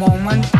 moment.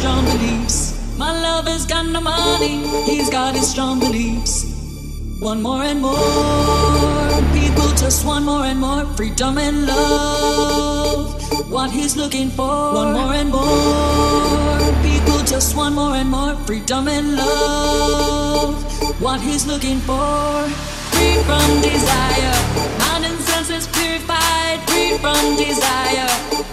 strong beliefs. My lover's got no money, he's got his strong beliefs. One more and more people, just one more and more freedom and love. What he's looking for. One more and more people, just one more and more freedom and love. What he's looking for. Free from desire, mind and senses purified. Free from desire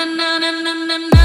na na na na na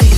Yeah.